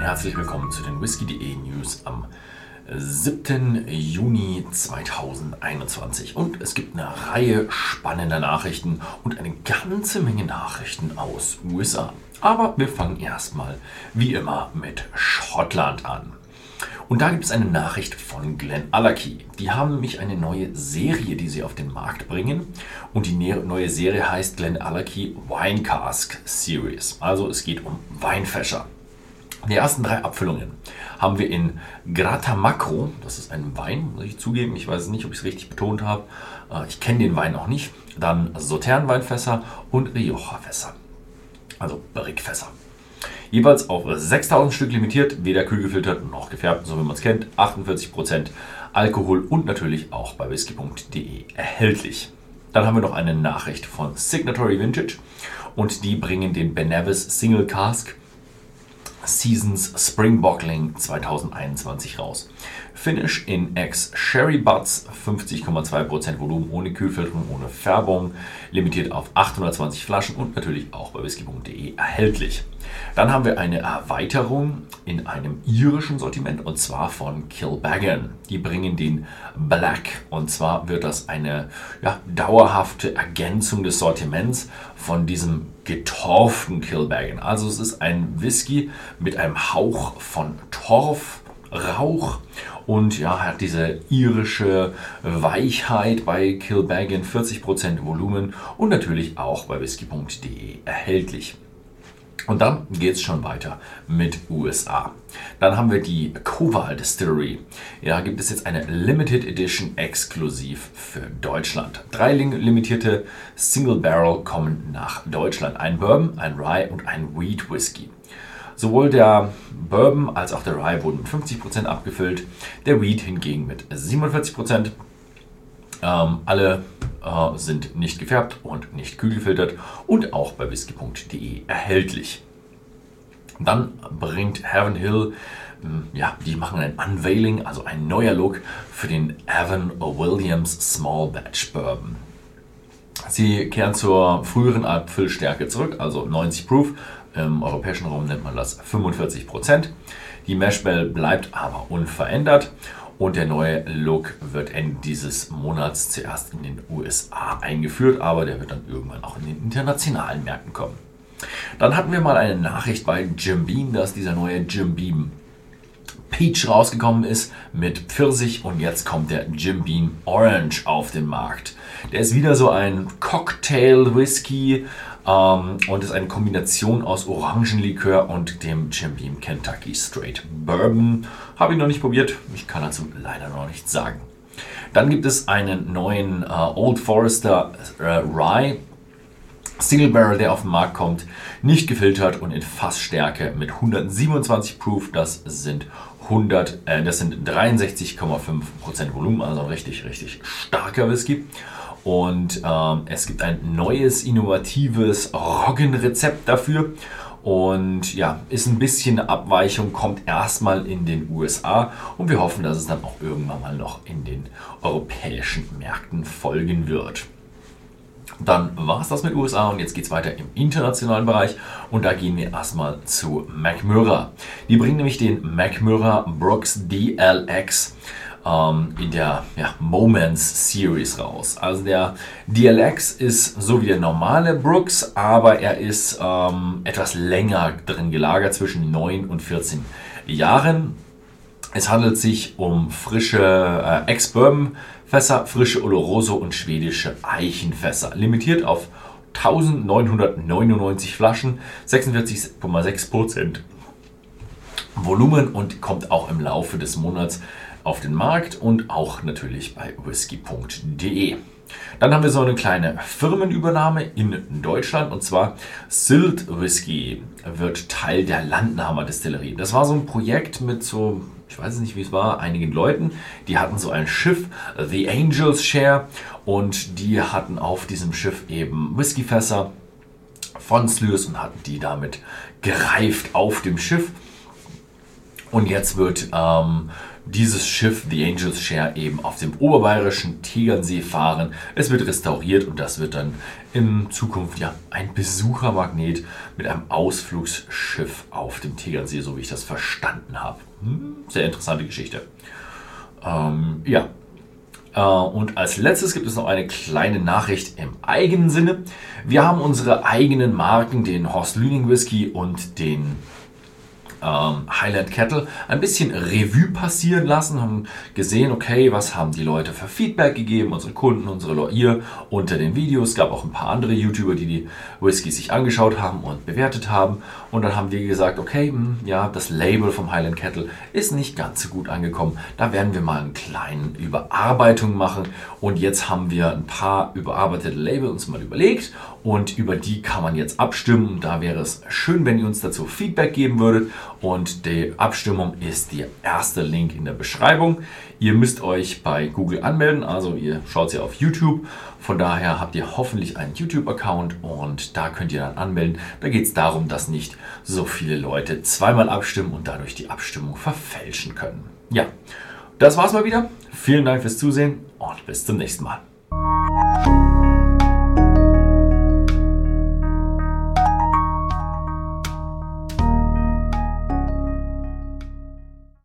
herzlich willkommen zu den Whisky.de News am 7. Juni 2021. Und es gibt eine Reihe spannender Nachrichten und eine ganze Menge Nachrichten aus USA. Aber wir fangen erstmal wie immer mit Schottland an. Und da gibt es eine Nachricht von Glenn Allerkey. Die haben nämlich eine neue Serie, die sie auf den Markt bringen. Und die neue Serie heißt Glenn Allerkey Wine Cask Series. Also es geht um Weinfäscher. Die ersten drei Abfüllungen haben wir in Grata Macro, das ist ein Wein, muss ich zugeben, ich weiß nicht, ob ich es richtig betont habe. Äh, ich kenne den Wein auch nicht. Dann Sautern-Weinfässer und Rioja-Fässer, also Barrique-Fässer. Jeweils auf 6000 Stück limitiert, weder kühl gefiltert noch gefärbt, so wie man es kennt. 48% Alkohol und natürlich auch bei whisky.de erhältlich. Dann haben wir noch eine Nachricht von Signatory Vintage und die bringen den Benevis Single Cask Seasons Spring Bottling 2021 raus. Finish in X Sherry Butts, 50,2% Volumen ohne Kühlfilterung, ohne Färbung, limitiert auf 820 Flaschen und natürlich auch bei whisky.de erhältlich. Dann haben wir eine Erweiterung in einem irischen Sortiment und zwar von Kilbeggan. Die bringen den Black und zwar wird das eine ja, dauerhafte Ergänzung des Sortiments von diesem getorften Kilbeggan. Also es ist ein Whisky mit einem Hauch von Torf, Rauch und ja, hat diese irische Weichheit bei Kilbeggan, 40% Volumen und natürlich auch bei whisky.de erhältlich. Und dann geht es schon weiter mit USA. Dann haben wir die Koval Distillery. Ja, gibt es jetzt eine Limited Edition exklusiv für Deutschland. Drei limitierte Single Barrel kommen nach Deutschland. Ein Bourbon, ein Rye und ein Wheat Whisky. Sowohl der Bourbon als auch der Rye wurden mit 50% abgefüllt, der Wheat hingegen mit 47%. Ähm, alle äh, sind nicht gefärbt und nicht kühl gefiltert und auch bei whisky.de erhältlich. Dann bringt Heaven Hill, hm, ja, die machen ein Unveiling, also ein neuer Look für den Evan Williams Small Batch Bourbon. Sie kehren zur früheren Abfüllstärke zurück, also 90 Proof. Im europäischen Raum nennt man das 45% Die Meshbell bleibt aber unverändert und der neue Look wird Ende dieses Monats zuerst in den USA eingeführt, aber der wird dann irgendwann auch in den internationalen Märkten kommen. Dann hatten wir mal eine Nachricht bei Jim Beam, dass dieser neue Jim Beam Peach rausgekommen ist mit Pfirsich und jetzt kommt der Jim Beam Orange auf den Markt. Der ist wieder so ein Cocktail Whisky ähm, und ist eine Kombination aus Orangenlikör und dem Jim Beam Kentucky Straight Bourbon. Habe ich noch nicht probiert, ich kann dazu leider noch nichts sagen. Dann gibt es einen neuen äh, Old Forester äh, Rye Single Barrel, der auf den Markt kommt, nicht gefiltert und in Fassstärke mit 127 Proof. Das sind 100, äh, das sind 63,5% Volumen, also ein richtig, richtig starker Whisky. Und ähm, es gibt ein neues, innovatives Roggenrezept dafür. Und ja, ist ein bisschen eine Abweichung, kommt erstmal in den USA und wir hoffen, dass es dann auch irgendwann mal noch in den europäischen Märkten folgen wird. Dann war es das mit USA und jetzt geht es weiter im internationalen Bereich und da gehen wir erstmal zu McMurra. Die bringen nämlich den McMurra Brooks DLX ähm, in der ja, Moments Series raus. Also der DLX ist so wie der normale Brooks, aber er ist ähm, etwas länger drin gelagert, zwischen 9 und 14 Jahren. Es handelt sich um frische äh, Ex-Bourbon Fässer, frische Oloroso und schwedische Eichenfässer. Limitiert auf 1999 Flaschen, 46,6% Volumen und kommt auch im Laufe des Monats auf den Markt und auch natürlich bei whisky.de. Dann haben wir so eine kleine Firmenübernahme in Deutschland und zwar Sylt Whisky wird Teil der Landnahmer Distillerie. Das war so ein Projekt mit so ich weiß nicht, wie es war, einigen Leuten, die hatten so ein Schiff, The Angels Share, und die hatten auf diesem Schiff eben Whiskyfässer von Sluice und hatten die damit gereift auf dem Schiff. Und jetzt wird ähm, dieses Schiff, The Angels Share, eben auf dem oberbayerischen Tegernsee fahren. Es wird restauriert und das wird dann in Zukunft ja ein Besuchermagnet mit einem Ausflugsschiff auf dem Tegernsee, so wie ich das verstanden habe. Hm, sehr interessante Geschichte. Ähm, ja. Äh, und als letztes gibt es noch eine kleine Nachricht im eigenen Sinne. Wir haben unsere eigenen Marken, den Horst Lüning Whisky und den ähm, Highland Kettle ein bisschen Revue passieren lassen, haben gesehen, okay, was haben die Leute für Feedback gegeben, unsere Kunden, unsere Leute, unter den Videos. Es gab auch ein paar andere YouTuber, die die Whiskys sich angeschaut haben und bewertet haben. Und dann haben wir gesagt, okay, mh, hm, ja, das Label vom Highland Kettle ist nicht ganz so gut angekommen. Da werden wir mal eine kleine Überarbeitung machen. Und jetzt haben wir ein paar überarbeitete Label uns mal überlegt und über die kann man jetzt abstimmen. Da wäre es schön, wenn ihr uns dazu Feedback geben würdet. Und die Abstimmung ist der erste Link in der Beschreibung. Ihr müsst euch bei Google anmelden, also ihr schaut sie auf YouTube. Von daher habt ihr hoffentlich einen YouTube-Account und da könnt ihr dann anmelden. Da geht es darum, dass nicht so viele Leute zweimal abstimmen und dadurch die Abstimmung verfälschen können. Ja, das war's mal wieder. Vielen Dank fürs Zusehen und bis zum nächsten Mal.